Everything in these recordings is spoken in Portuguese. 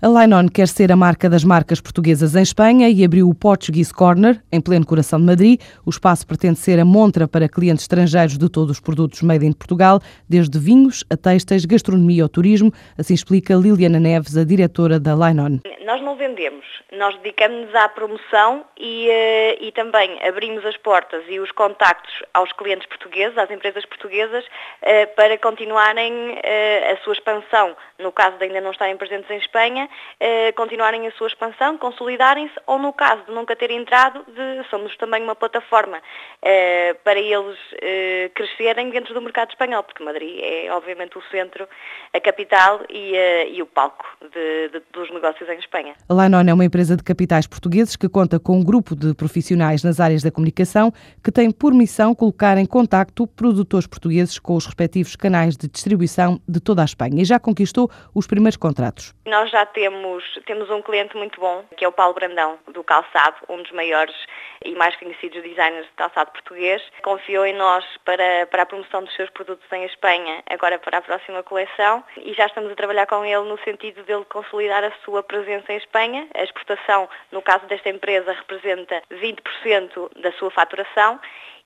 A Linon quer ser a marca das marcas portuguesas em Espanha e abriu o Portuguese Corner, em pleno coração de Madrid. O espaço pretende ser a montra para clientes estrangeiros de todos os produtos made in Portugal, desde vinhos a textos, gastronomia ou turismo. Assim explica Liliana Neves, a diretora da Linon. Nós não vendemos, nós dedicamos-nos à promoção e, eh, e também abrimos as portas e os contactos aos clientes portugueses, às empresas portuguesas, eh, para continuarem eh, a sua expansão, no caso de ainda não estarem presentes em Espanha, eh, continuarem a sua expansão, consolidarem-se, ou no caso de nunca terem entrado, de, somos também uma plataforma eh, para eles eh, crescerem dentro do mercado espanhol, porque Madrid é obviamente o centro, a capital e, e o palco de, de, dos negócios em Espanha. A Linon é uma empresa de capitais portugueses que conta com um grupo de profissionais nas áreas da comunicação que tem por missão colocar em contacto produtores portugueses com os respectivos canais de distribuição de toda a Espanha e já conquistou os primeiros contratos. Nós já temos, temos um cliente muito bom, que é o Paulo Brandão, do Calçado, um dos maiores e mais conhecidos designers de calçado português. Confiou em nós para, para a promoção dos seus produtos em Espanha, agora para a próxima coleção, e já estamos a trabalhar com ele no sentido dele consolidar a sua presença em Espanha. A exportação, no caso desta empresa, representa 20% da sua faturação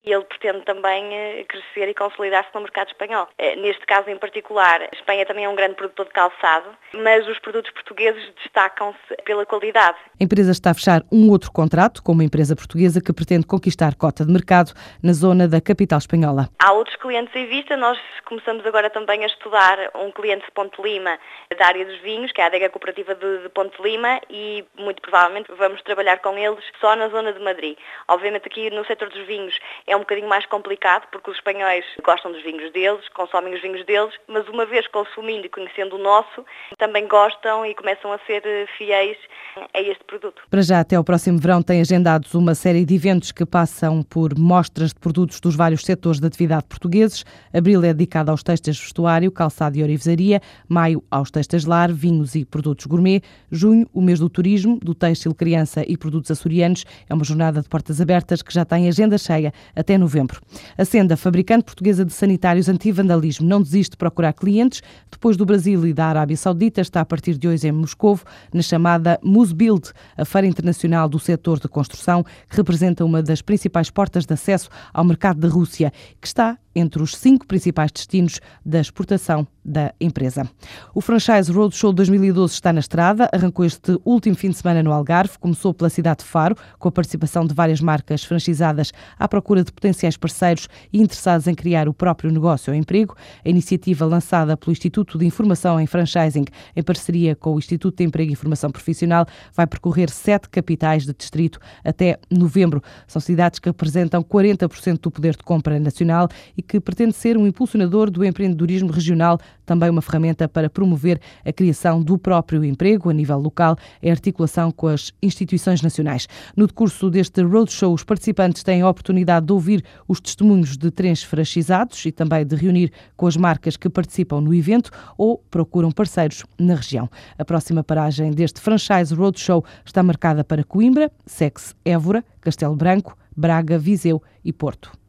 e ele pretende também eh, crescer e consolidar-se no mercado espanhol. Eh, neste caso em particular, a Espanha também é um grande produtor de calçado, mas os produtos portugueses destacam-se pela qualidade. A empresa está a fechar um outro contrato com uma empresa portuguesa que pretende conquistar cota de mercado na zona da capital espanhola. Há outros clientes em vista, nós começamos agora também a estudar um cliente de Ponte Lima da área dos vinhos, que é a adega cooperativa de, de Ponte Lima e muito provavelmente vamos trabalhar com eles só na zona de Madrid. Obviamente aqui no setor dos vinhos é um bocadinho mais complicado porque os espanhóis gostam dos vinhos deles, consomem os vinhos deles, mas uma vez consumindo e conhecendo o nosso, também gostam e começam a ser eh, fiéis a este produto. Para já, até ao próximo verão, tem agendados uma série de eventos que passam por mostras de produtos dos vários setores de atividade portugueses. Abril é dedicado aos textos vestuário, calçado e orivesaria. Maio, aos textos lar, vinhos e produtos gourmet. Junho, o mês do turismo, do têxtil criança e produtos açorianos. É uma jornada de portas abertas que já tem agenda cheia até novembro. A Senda, fabricante portuguesa de sanitários anti-vandalismo, não desiste de procurar clientes. Depois do Brasil e da Arábia Saudita, está a partir de hoje em Moscovo, na chamada Musbuild, a feira internacional do setor de construção, que representa uma das principais portas de acesso ao mercado da Rússia, que está entre os cinco principais destinos da exportação da empresa. O Franchise Roadshow 2012 está na estrada, arrancou este último fim de semana no Algarve, começou pela cidade de Faro, com a participação de várias marcas franchisadas à procura de potenciais parceiros interessados em criar o próprio negócio ou emprego. A iniciativa lançada pelo Instituto de Informação em Franchising, em parceria com o Instituto de Emprego e Formação Profissional, vai percorrer sete capitais de distrito até novembro. São cidades que representam 40% do poder de compra nacional e que pretende ser um impulsionador do empreendedorismo regional, também uma ferramenta para promover a criação do próprio emprego a nível local em articulação com as instituições nacionais. No decurso deste roadshow, os participantes têm a oportunidade de ouvir os testemunhos de trens franchisados e também de reunir com as marcas que participam no evento ou procuram parceiros na região. A próxima paragem deste Franchise Roadshow está marcada para Coimbra, Sex Évora, Castelo Branco, Braga, Viseu e Porto.